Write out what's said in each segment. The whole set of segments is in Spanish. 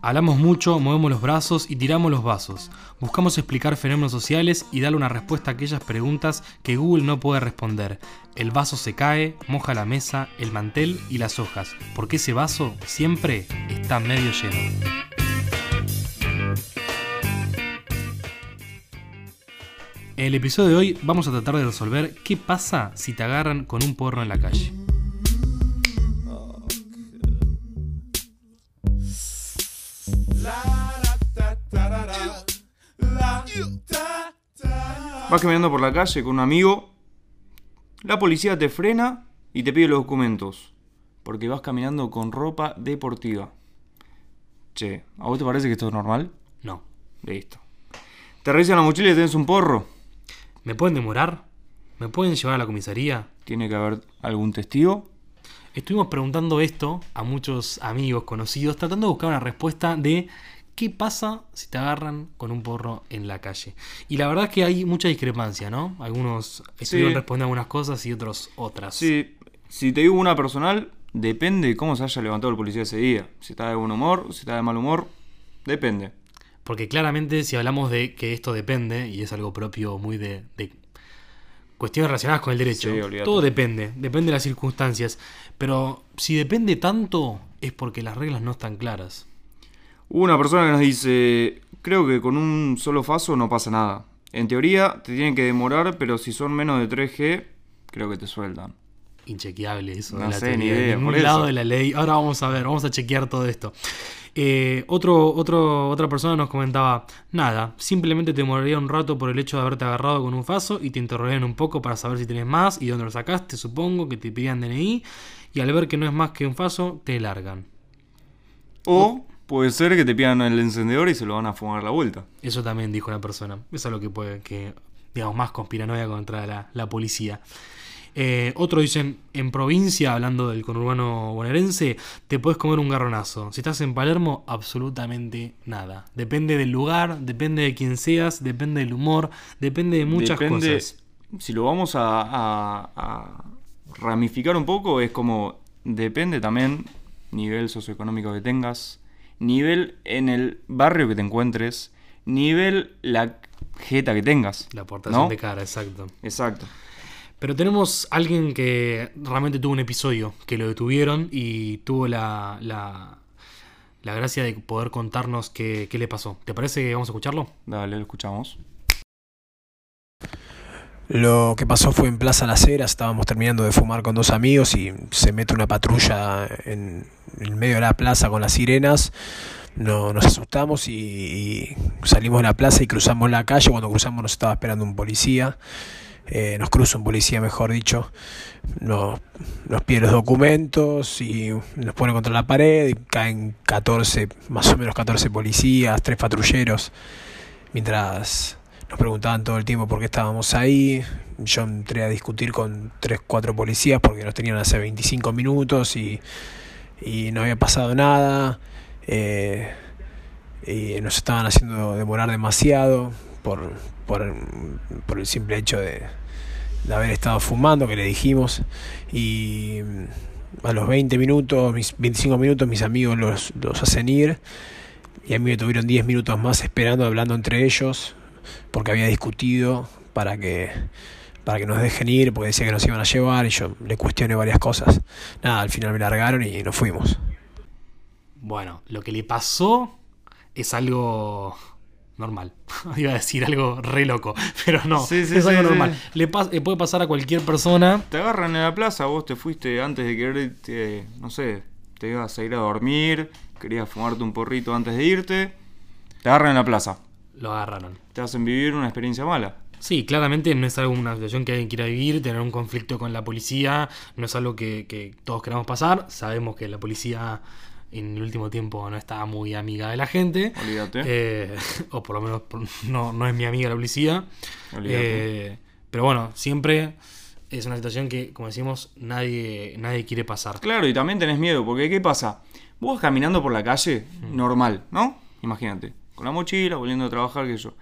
Hablamos mucho, movemos los brazos y tiramos los vasos. Buscamos explicar fenómenos sociales y darle una respuesta a aquellas preguntas que Google no puede responder. El vaso se cae, moja la mesa, el mantel y las hojas, porque ese vaso siempre está medio lleno. En el episodio de hoy vamos a tratar de resolver qué pasa si te agarran con un porro en la calle. Vas caminando por la calle con un amigo, la policía te frena y te pide los documentos, porque vas caminando con ropa deportiva. Che, ¿a vos te parece que esto es normal? No. Listo. Te revisan la mochila y tenés un porro. ¿Me pueden demorar? ¿Me pueden llevar a la comisaría? Tiene que haber algún testigo. Estuvimos preguntando esto a muchos amigos conocidos, tratando de buscar una respuesta de qué pasa si te agarran con un porro en la calle. Y la verdad es que hay mucha discrepancia, ¿no? Algunos estuvieron Sí. respondiendo algunas cosas y otros otras. Sí, si te digo una personal, depende de cómo se haya levantado el policía ese día. Si está de buen humor, si está de mal humor, depende. Porque claramente si hablamos de que esto depende, y es algo propio muy de, de cuestiones relacionadas con el derecho, Sí, todo depende, depende de las circunstancias. Pero si depende tanto, es porque las reglas no están claras. Una persona que nos dice, creo que con un solo faso no pasa nada. En teoría te tienen que demorar, pero si son menos de 3G, creo que te sueltan. Inchequeable eso. No de la sé, ni idea, por eso. lado de la ley. Ahora vamos a ver, vamos a chequear todo esto. Eh, otro, otro, otra persona nos comentaba, nada, simplemente te demoraría un rato por el hecho de haberte agarrado con un faso y te interrogarían un poco para saber si tenés más y dónde lo sacaste, supongo, que te pedían DNI y al ver que no es más que un faso, te largan. O puede ser que te pidan el encendedor y se lo van a fumar la vuelta. Eso también dijo una persona. Eso es lo que puede, que, digamos, más conspiranoia contra la, la policía. Eh, otro dicen, en provincia, hablando del conurbano bonaerense, te puedes comer un garronazo. Si estás en Palermo, absolutamente nada. Depende del lugar, depende de quién seas, depende del humor, depende de muchas Depende- cosas. Si lo vamos a, a- a ramificar un poco, es como depende también nivel socioeconómico que tengas, nivel en el barrio que te encuentres, nivel la jeta que tengas. La aportación ¿no? de cara, exacto. Exacto. Pero tenemos alguien que realmente tuvo un episodio que lo detuvieron y tuvo la, la, la gracia de poder contarnos qué, qué le pasó. ¿Te parece que vamos a escucharlo? Dale, lo escuchamos. Lo que pasó fue en Plaza Las Heras, estábamos terminando de fumar con dos amigos y se mete una patrulla en medio de la plaza con las sirenas. No, nos asustamos y, y salimos de la plaza y cruzamos la calle. Cuando cruzamos nos estaba esperando un policía. Eh, nos cruza un policía, mejor dicho. Nos, nos pide los documentos y nos pone contra la pared y caen 14, más o menos 14 policías, tres patrulleros. Mientras nos preguntaban todo el tiempo por qué estábamos ahí. Yo entré a discutir con 3, 4 policías porque nos tenían hace 25 minutos y, y no había pasado nada. Eh, y nos estaban haciendo demorar demasiado por, por, por el simple hecho de, de haber estado fumando, que le dijimos. Y a los 20 minutos, mis 25 minutos, mis amigos los, los hacen ir. Y a mí me tuvieron 10 minutos más esperando, hablando entre ellos, porque había discutido para que, para que nos dejen ir, porque decía que nos iban a llevar, y yo le cuestioné varias cosas. Nada, al final me largaron y nos fuimos. Bueno, lo que le pasó es algo normal. Iba a decir algo re loco, pero no, Sí, sí, es algo sí, normal. sí. Le, pas- le puede pasar a cualquier persona. Te agarran en la plaza, vos te fuiste antes de quererte, no sé, te ibas a ir a dormir, querías fumarte un porrito antes de irte. Te agarran en la plaza. Lo agarraron. Te hacen vivir una experiencia mala. Sí, claramente no es algo, una situación que alguien quiera vivir, tener un conflicto con la policía, no es algo que, que todos queramos pasar. Sabemos que la policía en el último tiempo no está muy amiga de la gente. Olvídate. Eh, o por lo menos no, no es mi amiga la policía. Olvídate. Eh, pero bueno, siempre es una situación que, como decimos, nadie, nadie quiere pasar. Claro, y también tenés miedo, porque ¿qué pasa? Vos vas caminando por la calle, Mm. normal, ¿no? Imagínate, con la mochila, volviendo a trabajar, que yo.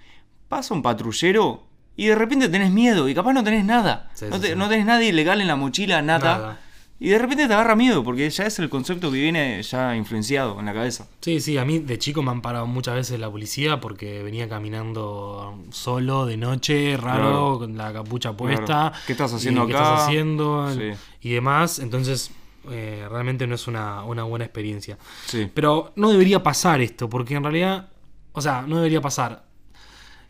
Pasa un patrullero y de repente tenés miedo y capaz no tenés nada. Sí, no, te- sí. no tenés nada ilegal en la mochila, nada. Nada. Y de repente te agarra miedo, porque ya es el concepto que viene ya influenciado en la cabeza. Sí, sí, a mí de chico me han parado muchas veces la policía porque venía caminando solo de noche, raro, Claro. con la capucha Claro. puesta. ¿Qué estás haciendo y ¿Qué acá? estás haciendo? Sí. Y demás. Entonces, eh, realmente no es una, una buena experiencia. Sí. Pero no debería pasar esto, porque en realidad, o sea, no debería pasar.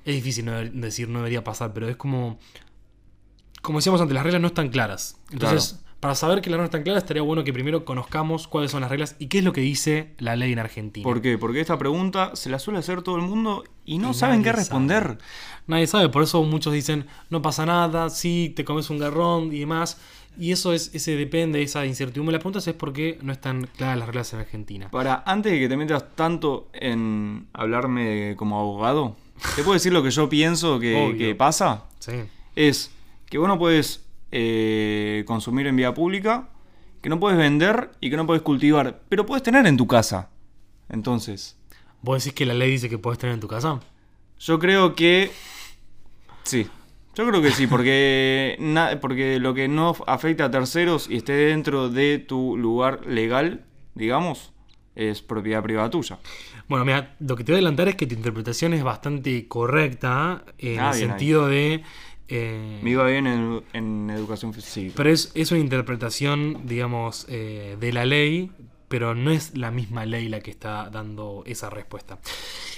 Es difícil no deber- decir no debería pasar, pero es como, como decíamos antes, las reglas no están claras. Entonces, para saber que las reglas no están claras, estaría bueno que primero conozcamos cuáles son las reglas y qué es lo que dice la ley en Argentina. ¿Por qué? Porque esta pregunta se la suele hacer todo el mundo y no Y saben qué responder. sabe. Nadie sabe, por eso muchos dicen, no pasa nada, sí, te comes un garrón y demás. Y eso es, ese depende, esa incertidumbre. La pregunta es por qué no están claras las reglas en Argentina. Para, antes de que te metas tanto en hablarme como abogado, ¿te puedo decir lo que yo pienso que, pasa? Sí. Es que vos no puedes eh, consumir en vía pública, que no puedes vender y que no puedes cultivar, pero puedes tener en tu casa. Entonces, ¿Vos decís que la ley dice que puedes tener en tu casa? yo creo que... Sí, yo creo que sí, porque, na- porque lo que no afecta a terceros y esté dentro de tu lugar legal, digamos, es propiedad privada tuya. Bueno, mira, lo que te voy a adelantar es que tu interpretación es bastante correcta en Ah, el ahí. sentido de... eh, Me iba bien en, en educación física. pero es, es una interpretación, digamos, eh, de la ley, pero no es la misma ley la que está dando esa respuesta.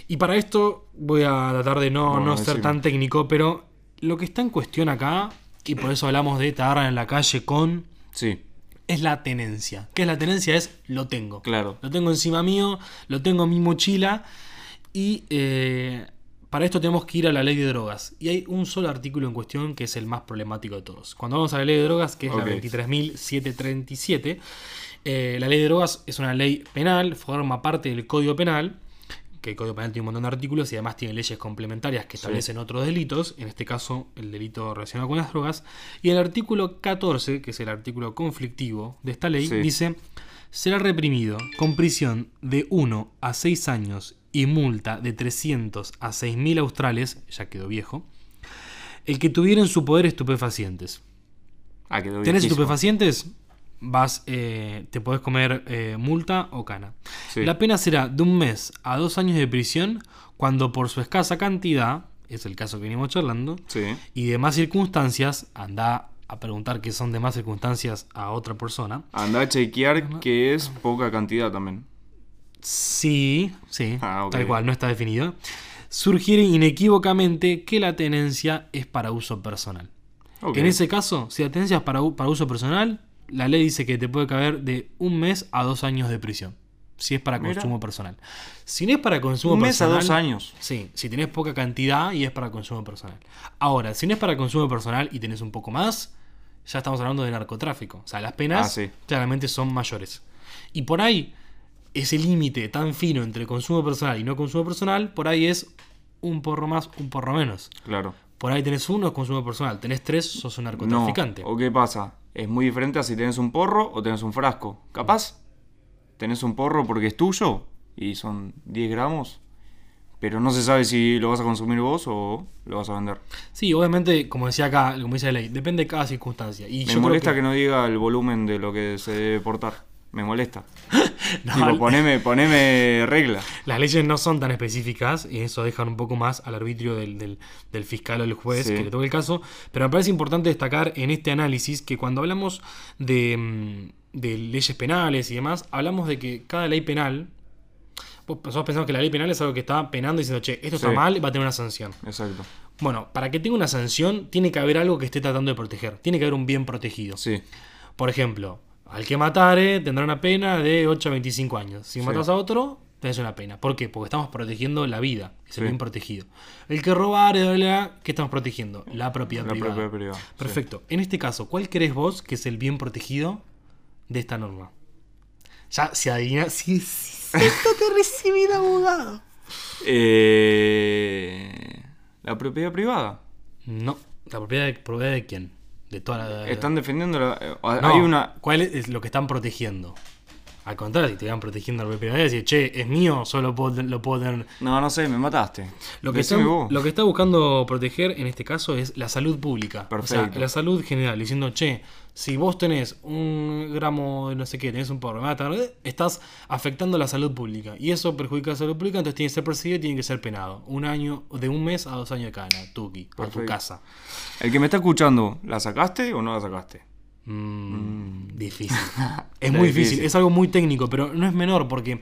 Y para esto voy a tratar de no, no ser tan técnico, pero lo que está en cuestión acá, y por eso hablamos de te agarran en la calle con, Sí, es la tenencia. ¿Qué es la tenencia? Es lo tengo. claro. Lo tengo encima mío, lo tengo en mi mochila y eh, para esto tenemos que ir a la ley de drogas. Y hay un solo artículo en cuestión que es el más problemático de todos. Cuando vamos a la ley de drogas, que es la 23.737, eh, la ley de drogas es una ley penal, forma parte del Código Penal, que el Código Penal tiene un montón de artículos y además tiene leyes complementarias que Sí. establecen otros delitos, en este caso el delito relacionado con las drogas. Y el artículo 14, que es el artículo conflictivo de esta ley, Sí. dice, será reprimido con prisión de 1 a 6 años y multa de 300 a 6.000 australes, ya quedó viejo, el que tuviera en su poder estupefacientes. Ah, quedó ¿Tenés estupefacientes? Vas, eh, te podés comer eh, multa o cana. Sí. La pena será de un mes a dos años de prisión cuando por su escasa cantidad, es el caso que venimos charlando, Sí. y demás circunstancias, anda a preguntar qué son demás circunstancias a otra persona. Anda a chequear que es poca cantidad también. Sí, sí, Ah, tal cual, no está definido. Surgiere inequívocamente que la tenencia es para uso personal. En ese caso, si la tenencia es para, para uso personal, la ley dice que te puede caber de un mes a dos años de prisión. Si es para Mira. consumo personal. Si no es para consumo Un mes a personal. dos años. Sí, si tenés poca cantidad y es para consumo personal. Ahora, si no es para consumo personal y tenés un poco más, ya estamos hablando de narcotráfico. O sea, las penas Ah, sí. claramente son mayores. Y por ahí, ese límite tan fino entre consumo personal y no consumo personal, por ahí es un porro más, un porro menos. Claro. Por ahí tenés uno, es consumo personal. Tenés tres, sos un No. narcotraficante. ¿O qué pasa? Es muy diferente a si tenés un porro o tenés un frasco. Capaz, tenés un porro porque es tuyo y son 10 gramos, pero no se sabe si lo vas a consumir vos o lo vas a vender. Sí, obviamente, como decía acá, como dice la ley, depende de cada circunstancia. Y Me yo molesta que... no diga el volumen de lo que se debe portar. Me molesta. No, Tipo, poneme, poneme regla. Las leyes no son tan específicas y eso dejan un poco más al arbitrio del, del- del fiscal o del juez Sí. que le toque el caso. Pero me parece importante destacar en este análisis que cuando hablamos de, mm, de leyes penales y demás, hablamos de que cada ley penal. Vos nosotros pensamos que la ley penal es algo que está penando y diciendo, che, esto está mal, va a tener una sanción. Exacto. Bueno, para que tenga una sanción, tiene que haber algo que esté tratando de proteger. Tiene que haber un bien protegido. Sí. Por ejemplo, al que matare tendrá una pena de 8 a 25 años. Si Sí. matas a otro, tenés una pena. ¿Por qué? Porque estamos protegiendo la vida, es el bien protegido. El que bla, ¿qué estamos protegiendo? La propiedad La privada. propiedad privada. Perfecto. En este caso, ¿cuál crees vos que es el bien protegido de esta norma? Ya se adivina. Si si esto te recibido abogado. Eh, la propiedad privada. No. ¿La propiedad de, propiedad de quién? De toda la. Están defendiendo la. eh, No, Hay una. ¿Cuál es lo que están protegiendo? Al contrario, si te van protegiendo la propiedad, decir, che, es mío, solo puedo- lo puedo tener. No, no sé, me mataste. Lo que, está, lo que está buscando proteger en este caso es la salud pública. O sea, Perfecto. la salud general, diciendo, che, si vos tenés un gramo de no sé qué, tenés un porro, a eh, estás afectando la salud pública. Y eso perjudica la salud pública, entonces tiene que ser perseguido y tiene que ser penado. Un año, de un mes a dos años de cana, tuki, por tu Perfecto. casa. El que me está escuchando, ¿la sacaste o no la sacaste? Mm, Difícil. es muy difícil. difícil. es algo muy técnico, pero no es menor porque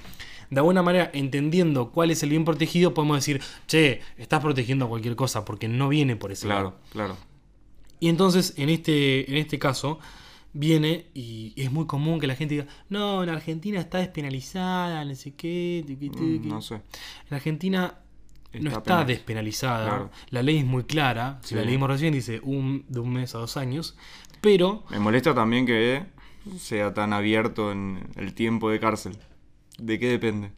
de alguna manera, entendiendo cuál es el bien protegido, podemos decir, che, estás protegiendo cualquier cosa porque no viene por ese lado. Claro, claro. Y entonces, en este, en este caso, viene y es muy común que la gente diga, no, en Argentina está despenalizada, no sé qué, Mm, tuqui". no sé. En Argentina no Está está penal. despenalizada. Claro. La ley es muy clara. Si la Sí. leímos recién, dice un, de un mes a dos años. Pero Me molesta también que sea tan abierto en el tiempo de cárcel. ¿De qué depende?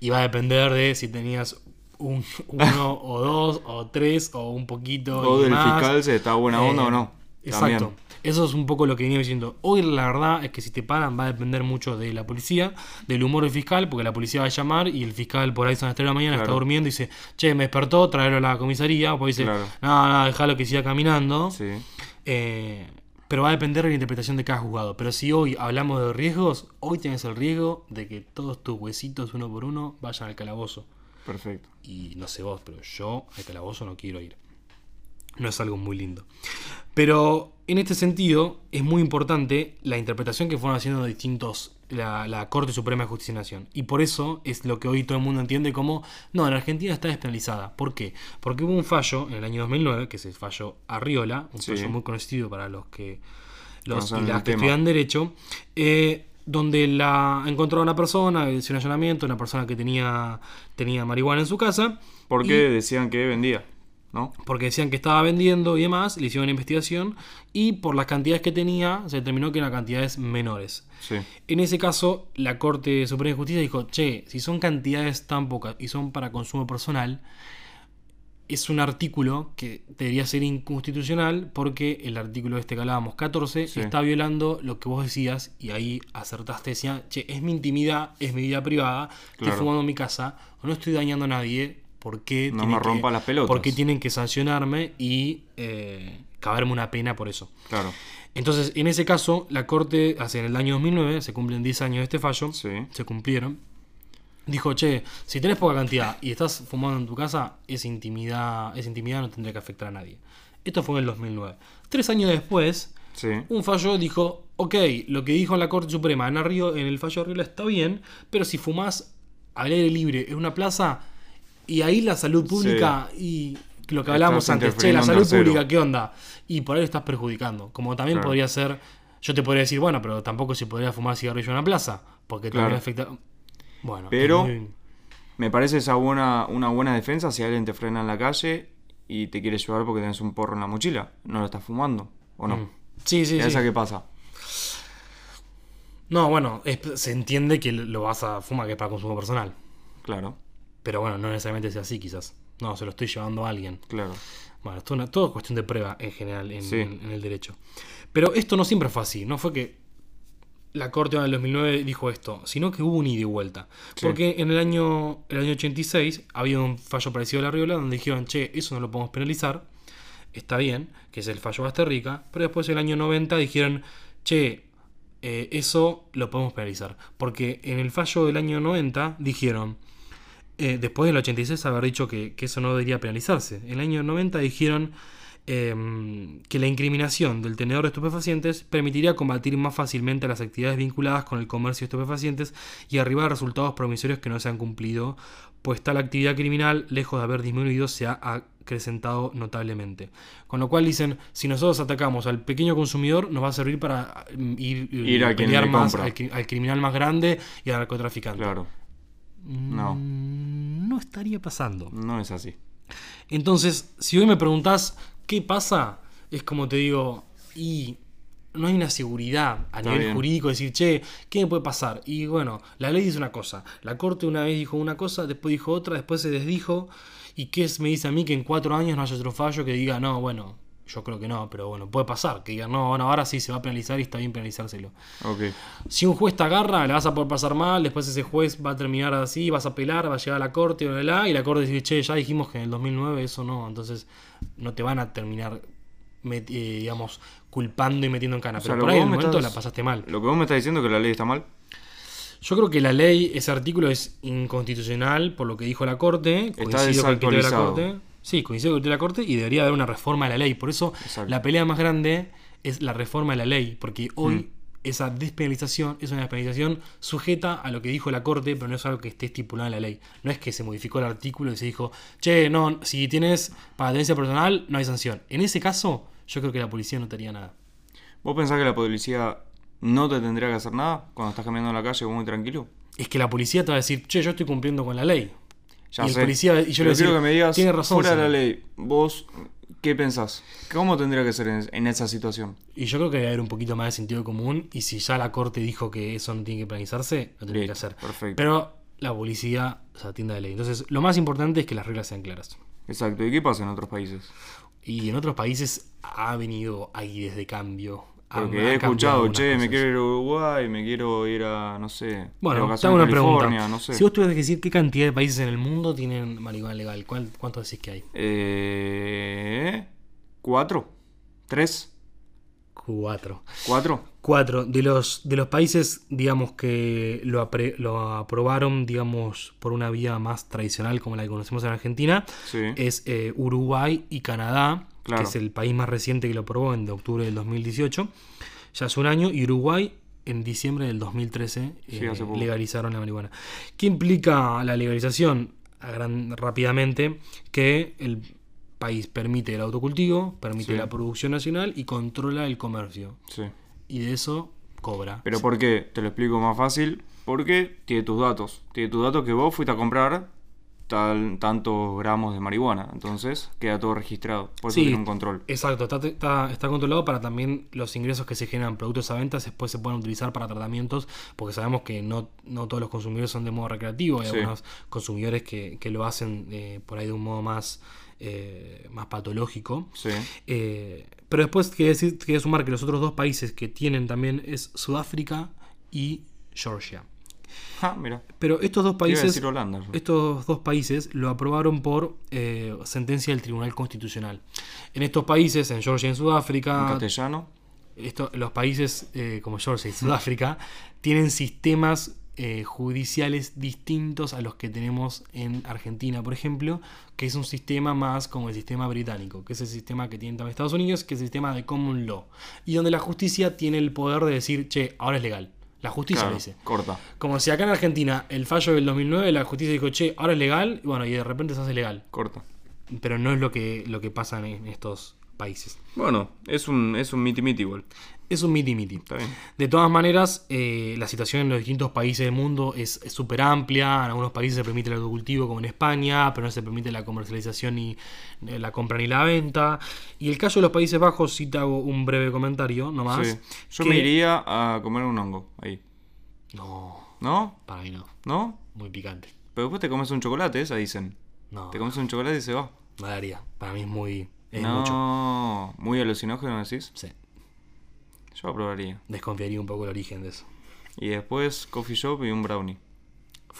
Y va a depender de si tenías un, uno o dos o tres o un poquito. O del más. fiscal se está buena onda Eh, o no. Exacto. También. Eso es un poco lo que venía diciendo. Hoy la verdad es que si te paran va a depender mucho de la policía, del humor del fiscal, porque la policía va a llamar y el fiscal por ahí son las 3 de la mañana, está durmiendo y dice, che, me despertó, traerlo a la comisaría. O dice, Claro. no, no, déjalo que siga caminando. Sí. Eh, pero va a depender de la interpretación de cada juzgado. Pero si hoy hablamos de riesgos, hoy tienes el riesgo de que todos tus huesitos uno por uno vayan al calabozo. Perfecto. Y no sé vos, pero yo al calabozo no quiero ir. No es algo muy lindo. Pero en este sentido es muy importante la interpretación que fueron haciendo distintos la, la Corte Suprema de Justicia de Nación. Y por eso es lo que hoy todo el mundo entiende como, no, en Argentina está despenalizada. ¿Por qué? Porque hubo un fallo en el año 2009, que es el fallo Arriola, un Sí. fallo muy conocido para los que los y las que estudian Derecho, eh, donde la encontró una persona, hizo un allanamiento, una persona que tenía, tenía marihuana en su casa. Porque decían que vendía, ¿no? porque decían que estaba vendiendo y demás, le hicieron una investigación y por las cantidades que tenía se determinó que eran cantidades menores. Sí. En ese caso, la Corte Suprema de Justicia dijo, che, si son cantidades tan pocas y son para consumo personal, es un artículo que debería ser inconstitucional porque el artículo este que hablábamos, 14, Sí. está violando lo que vos decías y ahí acertaste, decía, che, es mi intimidad, es mi vida privada, estoy fumando en mi casa, no estoy dañando a nadie, ¿por qué No me rompa las pelotas. ¿Por qué tienen que sancionarme y eh, caberme una pena por eso? Claro. Entonces, en ese caso, la Corte, hace en el año 2009, se cumplen 10 años de este fallo, Sí. se cumplieron, dijo, che, si tenés poca cantidad y estás fumando en tu casa, esa intimidad, esa intimidad no tendría que afectar a nadie. Esto fue en el 2009. Tres años después, Sí. un fallo dijo, ok, lo que dijo la Corte Suprema en, Arrio- en el fallo de Arriola está bien, pero si fumás al aire libre en una plaza y ahí la salud pública y lo que hablábamos antes, che, la salud pública, ¿qué onda? Y por ahí estás perjudicando. Como también Claro. podría ser, yo te podría decir, bueno, pero tampoco se podría fumar cigarrillo en una plaza, porque Claro. también afecta... Bueno, Pero- muy- Me parece esa buena, una buena defensa si alguien te frena en la calle y te quiere llevar porque tenés un porro en la mochila. No lo estás fumando, ¿o no? Mm. Sí, sí, ¿Y sí. esa qué pasa? No, bueno, es- se entiende que lo vas a fumar que es para consumo personal. Claro, Pero bueno, no necesariamente sea así, quizás. No, se lo estoy llevando a alguien. claro. Bueno, esto es una, es cuestión de prueba en general en, Sí. en- en el derecho. Pero esto no siempre fue así. No fue que la Corte en el 2009 dijo esto, sino que hubo un ida y vuelta. Sí. Porque en el año, el año 86 había un fallo parecido a la Riola donde dijeron, che, eso no lo podemos penalizar. Está bien, que es el fallo Basterrica. Pero después en el año 90 dijeron, che, eh, eso lo podemos penalizar. Porque en el fallo del año 90 dijeron, eh, después del 86 haber dicho que, que eso no debería penalizarse. En el año 90 dijeron em, que la incriminación del tenedor de estupefacientes permitiría combatir más fácilmente las actividades vinculadas con el comercio de estupefacientes y arribar a resultados promisorios que no se han cumplido, pues tal actividad criminal, lejos de haber disminuido, se ha acrecentado notablemente. Con lo cual dicen, si nosotros atacamos al pequeño consumidor, nos va a servir para mm, ir, Ir a quien pelear le más al, al criminal más grande y al narcotraficante. Claro, No. No estaría pasando. no es así. Entonces, si hoy me preguntás qué pasa, es como te digo, y no hay una seguridad a Está nivel bien. jurídico de decir, che, ¿qué me puede pasar? Y bueno, la ley dice una cosa, la corte una vez dijo una cosa, después dijo otra, después se desdijo, y qué es- me dice a mí que en cuatro años no haya otro fallo que diga, no, bueno, Yo creo que no, pero bueno, puede pasar. Que digan, no, bueno, ahora sí se va a penalizar y está bien penalizárselo. Ok. Si un juez te agarra, le vas a poder pasar mal, después ese juez va a terminar así, vas a apelar, va a llegar a la corte, bla, bla, bla, y la corte dice, che, ya dijimos que en el 2009 eso no, entonces no te van a terminar, eh, digamos, culpando y metiendo en cana. O sea, Pero por ahí en el momento estás- la pasaste mal. Lo que vos me estás diciendo es que la ley está mal. Yo creo que la ley, ese artículo es inconstitucional por lo que dijo la corte. Está coincido con el criterio de la desactualizado. corte. Sí, coincido con la corte y debería haber una reforma de la ley. Por eso Exacto. la pelea más grande es la reforma de la ley, porque hoy Mm. esa despenalización es una despenalización sujeta a lo que dijo la corte, pero no es algo que esté estipulado en la ley. No es que se modificó el artículo y se dijo, che, no, si tienes para tenencia personal, no hay sanción. En ese caso, yo creo que la policía no te haría nada. ¿Vos pensás que la policía no te tendría que hacer nada cuando estás caminando en la calle muy tranquilo? Es que la policía te va a decir, che, yo estoy cumpliendo con la ley. Ya y el sé. policía, y yo le quiero digo, que me digas, tiene razón. fuera de la señor". ley, vos, ¿qué pensás? ¿Cómo tendría que ser en, en esa situación? Y yo creo que debe haber un poquito más de sentido común. Y si ya la corte dijo que eso no tiene que penalizarse, lo tiene que hacer. perfecto. Pero la policía se atiende a la ley. Entonces, lo más importante es que las reglas sean claras. Exacto. ¿Y qué pasa en otros países? Y en otros países ha venido aires de cambio. Porque he escuchado, che, me quiero ir a Uruguay, me quiero ir a, no sé, Bueno, hago una California, pregunta. no sé. Si vos tuvieras que decir qué cantidad de países en el mundo tienen marihuana legal, ¿cuál, ¿cuánto decís que hay? Eh, ¿Cuatro? ¿Tres? Cuatro. ¿Cuatro? Cuatro. De los, de los países, digamos, que lo, apre- lo aprobaron, digamos, por una vía más tradicional como la que conocemos en Argentina, Sí. es eh, Uruguay y Canadá, Claro. que es el país más reciente que lo aprobó en de octubre del 2018. Ya hace un año. Y Uruguay en diciembre del 2013 Sí, eh, legalizaron la marihuana. ¿Qué implica la legalización? A gran- rápidamente, que el país permite el autocultivo, permite Sí. la producción nacional y controla el comercio. Sí. Y de eso cobra. ¿Pero por qué? Te lo explico más fácil. Porque tiene tus datos. Tiene tus datos que vos fuiste a comprar tal, tantos gramos de marihuana. Entonces queda todo registrado. Por eso Sí. tiene un control. Exacto, está, está, está controlado para también los ingresos que se generan productos a ventas después se pueden utilizar para tratamientos, porque sabemos que no, no todos los consumidores son de modo recreativo, hay Sí. algunos consumidores que, que lo hacen eh, por ahí de un modo más, eh, más patológico. Sí. Eh, pero después decir, quiere sumar que los otros dos países que tienen también es Sudáfrica y Georgia. Ah, mira. Pero estos dos países decir Holanda. yo. estos dos países lo aprobaron por eh, sentencia del Tribunal Constitucional. En estos países, en Georgia y en En Sudáfrica, castellano. esto- los países eh, como Georgia y Sudáfrica tienen sistemas eh, judiciales distintos a los que tenemos en Argentina, por ejemplo, que es un sistema más como el sistema británico, que es el sistema que tienen también Estados Unidos, que es el sistema de common law, y donde la justicia tiene el poder de decir, che, ahora es legal. La justicia Claro, dice. corta. Como si acá en Argentina el fallo del 2009 la justicia dijo, che, ahora es legal, y bueno, y de repente se hace legal. Corta. Pero no es lo que, lo que pasa en estos países. Bueno, es un, es un miti miti igual. Es un miti miti. De todas maneras, eh, la situación en los distintos países del mundo es súper amplia. En algunos países se permite el autocultivo, como en España, pero no se permite la comercialización ni eh, la compra ni la venta. Y el caso de los Países Bajos, sí te hago un breve comentario nomás. Sí. Yo que- me iría a comer un hongo ahí. No, ¿No? para mí no. ¿No? Muy picante. Pero después te comes un chocolate, esa dicen. No, Te comes un chocolate y se va. no daría. Para mí es muy. Es no, mucho. muy alucinógeno decís. Sí. Yo aprobaría. Desconfiaría un poco el origen de eso. Y después coffee shop y un brownie.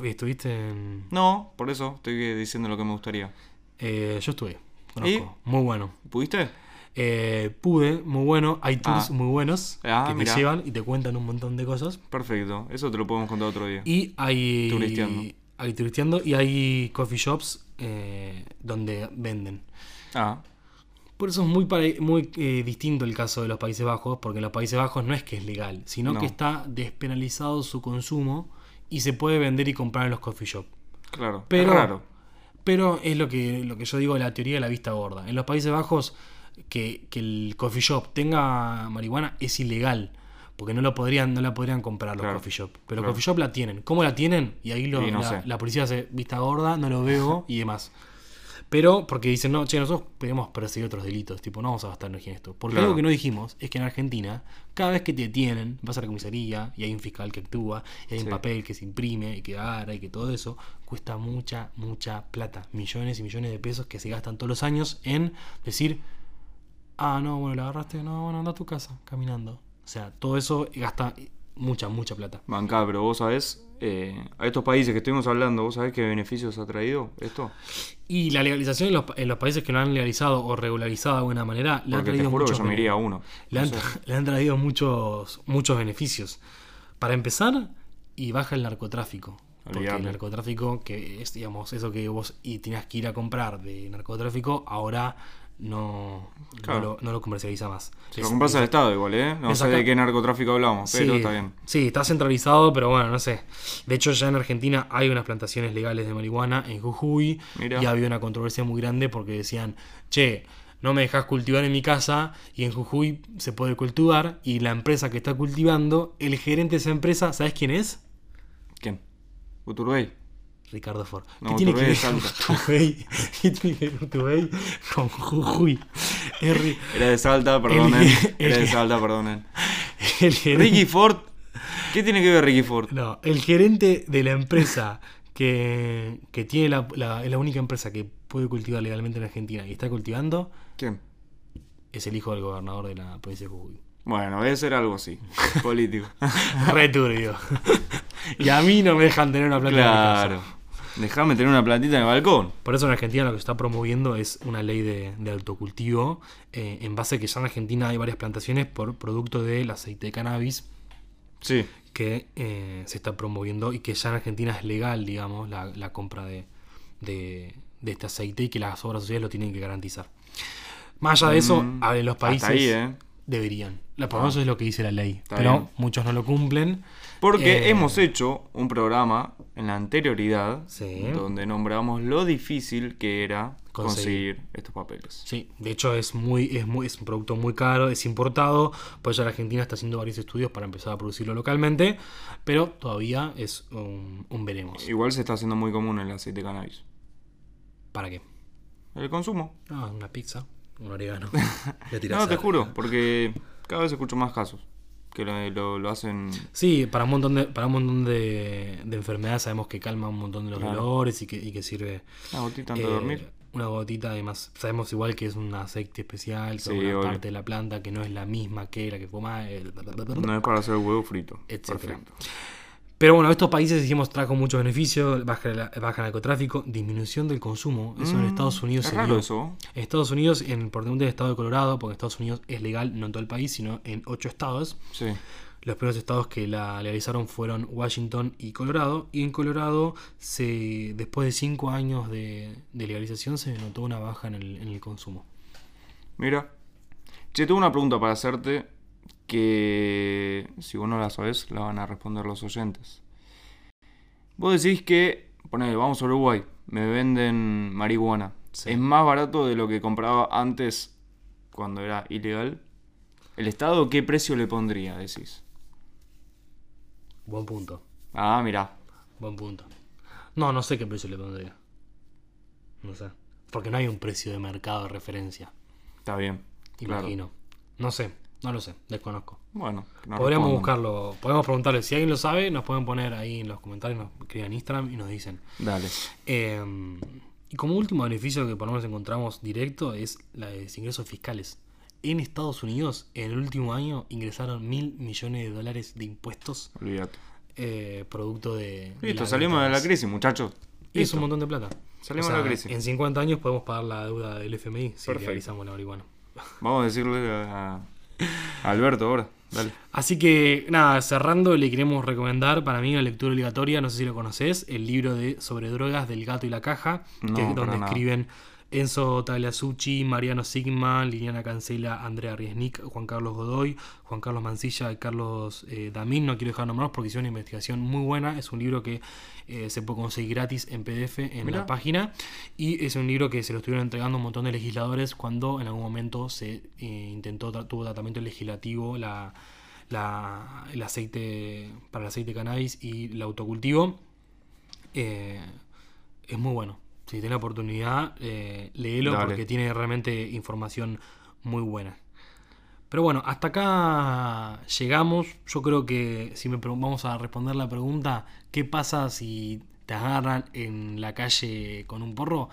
¿Estuviste en.? No, por eso estoy diciendo lo que me gustaría. Eh, yo estuve. Conozco. Muy bueno. ¿Pudiste? Eh, pude, muy bueno. Hay tours Ah. muy buenos Ah, que te llevan y te cuentan un montón de cosas. Perfecto. Eso te lo podemos contar otro día. Y hay. Turisteando. Hay turisteando y hay coffee shops eh, donde venden. Ah, Por eso es muy, muy eh, distinto el caso de los Países Bajos, porque en los Países Bajos no es que es legal, sino No. que está despenalizado su consumo y se puede vender y comprar en los coffee shops. claro. Pero, es raro. pero es lo que, lo que yo digo, la teoría de la vista gorda. En los Países Bajos, que, que el coffee shop tenga marihuana es ilegal. Porque no lo podrían, no la podrían comprar los Claro, coffee shop. Pero claro. coffee shop la tienen. ¿Cómo la tienen? Y ahí lo- no la, la policía hace vista gorda, no lo veo y demás. Pero porque dicen, no, che, nosotros podemos perseguir otros delitos, tipo, no vamos a gastar energía en esto. Porque Claro. algo que no dijimos es que en Argentina, cada vez que te detienen, vas a la comisaría y hay un fiscal que actúa, y hay Sí. un papel que se imprime y que agarra y que todo eso, cuesta mucha, mucha plata. Millones y millones de pesos que se gastan todos los años en decir, Ah, no, bueno, la agarraste. No, bueno, anda a tu casa, caminando. O sea, todo eso gasta mucha, mucha plata. Bancá, pero vos sabés, eh, a estos países que estuvimos hablando, ¿vos sabés qué beneficios ha traído esto? Y la legalización en los, en los países que lo han legalizado o regularizado de alguna manera, le han te traído que muchos yo me bene- iría a uno. le, han, sé. le han traído muchos, muchos beneficios. Para empezar, y baja el narcotráfico. Porque el narcotráfico, que es, digamos, eso que vos y tenías que ir a comprar de narcotráfico, ahora no, Claro. no, lo, no lo comercializa más. Si Es- lo compras al Estado igual, ¿eh? No sé de qué narcotráfico hablamos, pero sí, está bien. Sí, está centralizado, pero bueno, no sé. De hecho, ya en Argentina hay unas plantaciones legales de marihuana en Jujuy Mira. y había una controversia muy grande porque decían, che, no me dejas cultivar en mi casa y en Jujuy se puede cultivar y la empresa que está cultivando, el gerente de esa empresa, ¿sabes quién es? ¿Quién? Uturbey. Ricardo Ford. No, ¿Qué tiene que ver. Uturbey? ¿Qué tiene que ver Uturbey con Jujuy? Era de Salta, perdonen. El- Era de Salta, perdonen. el Ricky Ford. ¿Qué tiene que ver Ricky Ford? No, el gerente de la empresa que, que tiene la, la- es la única empresa que puede cultivar legalmente en Argentina y está cultivando ¿Quién? es el hijo del gobernador de la provincia de Jujuy. Bueno, debe ser algo así. Político. Re turbio. y a mí no me dejan tener una en mi claro. casa. Déjame tener una plantita en el balcón. Por eso en Argentina lo que se está promoviendo es una ley de, de autocultivo, eh, en base a que ya en Argentina hay varias plantaciones por producto del aceite de cannabis Sí. que eh, se está promoviendo y que ya en Argentina es legal, digamos, la, la compra de, de- de este aceite y que las obras sociales lo tienen que garantizar. Más allá de eso, Mm, a ver, los países ahí, ¿eh? deberían. La por lo menos es lo que dice la ley, Está pero bien. muchos no lo cumplen. Porque Eh, hemos hecho un programa en la anterioridad Sí. donde nombramos lo difícil que era Conseguir. conseguir, estos papeles. Sí, de hecho es muy, es muy, es un producto muy caro, es importado, por eso la Argentina está haciendo varios estudios para empezar a producirlo localmente, pero todavía es un, un veremos. Igual se está haciendo muy común el aceite de cannabis. ¿Para qué? El consumo. No, una pizza, un orégano. No, te juro, porque cada vez escucho más casos que lo, lo- lo hacen. Sí, para un montón de, para un montón de, de enfermedades sabemos que calma un montón de los Claro. dolores y que, y que sirve. Una gotita antes eh, de dormir. Una gotita, además, sabemos igual que es un aceite especial, Sí, que una obvio. parte de la planta que no es la misma que la que fuma. el- No es para hacer huevo frito. Etcétera. Perfecto. Pero bueno, estos países dijimos trajo muchos beneficios, baja, la- baja el narcotráfico, disminución del consumo. Eso en Mm, Estados Unidos es se raro vio. eso. En Estados Unidos, en por ejemplo, el estado de Colorado, porque Estados Unidos es legal no en todo el país, sino en ocho estados. Sí. Los primeros estados que la legalizaron fueron Washington y Colorado. Y en Colorado, se, después de cinco años de, de legalización, se notó una baja en el, en el consumo. Mira. Che, tengo una pregunta para hacerte que si vos no la sabés, la van a responder los oyentes. Vos decís que, ponele, vamos a Uruguay, me venden marihuana. Sí. ¿Es más barato de lo que compraba antes cuando era ilegal? ¿El Estado qué precio le pondría, decís? Buen punto. Ah, mirá. Buen punto. No, no sé qué precio le pondría. No sé. Porque no hay un precio de mercado de referencia. Está bien. Claro. Imagino. No sé. No lo sé. Desconozco. Bueno, nos Podríamos buscarlo. Podemos preguntarle. Si alguien lo sabe, nos pueden poner ahí en los comentarios. Nos escriben en Instagram y nos dicen. Dale. Eh, y como último beneficio que por lo menos encontramos directo es la de los ingresos fiscales. En Estados Unidos, en el último año, ingresaron mil millones de dólares de impuestos Olvídate. eh, producto de. Listo, salimos de la crisis, muchachos. Y es un montón de plata. Salimos O de la crisis. En 50 años podemos pagar la deuda del FMI si Perfecto. legalizamos la marihuana. Vamos a decirle a Alberto ahora. Dale. Así que, nada, cerrando, le queremos recomendar para mí una lectura obligatoria, no sé si lo conoces, el libro de sobre drogas del gato y la caja, No, que donde nada. Enzo Tagliasucci, Mariano Sigman, Liliana Cancela, Andrea Riesnik, Juan Carlos Godoy, Juan Carlos Mancilla y Carlos eh, Damín. No quiero dejar nombrados porque hicieron una investigación muy buena. Es un libro que eh, se puede conseguir gratis en PDF en Mirá. la página. Y es un libro que se lo estuvieron entregando a un montón de legisladores cuando en algún momento se eh, intentó, tuvo tratamiento legislativo la, la- el aceite para el aceite de cannabis y el autocultivo. Eh, es muy bueno. Si tiene la oportunidad, eh, léelo Dale. porque tiene realmente información muy buena. Pero bueno, hasta acá llegamos. Yo creo que si me vamos a responder la pregunta, ¿qué pasa si te agarran en la calle con un porro?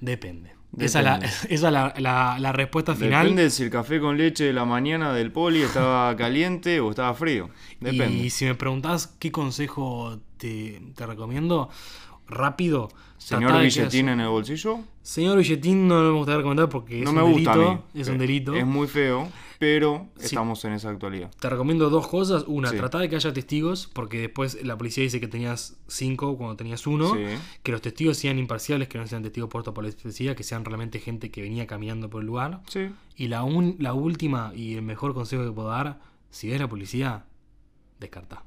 Depende. Esa es la, esa es la, la- la respuesta final. Depende si el café con leche de la mañana del poli estaba caliente o estaba frío. Depende. Y si me preguntás qué consejo te, te recomiendo, rápido. ¿Señor Billetín en el bolsillo? Señor Billetín no lo me gustaría recomendar porque no es, me un gusta delito, es un eh, delito. Es muy feo, pero estamos en esa actualidad. Te recomiendo dos cosas. Una, sí. trata de que haya testigos, porque después la policía dice que tenías cinco cuando tenías uno. Que los testigos sean imparciales, que no sean testigos puestos por la policía, que sean realmente gente que venía caminando por el lugar. Y la, un, la última y el mejor consejo que puedo dar, si ves la policía, descarta.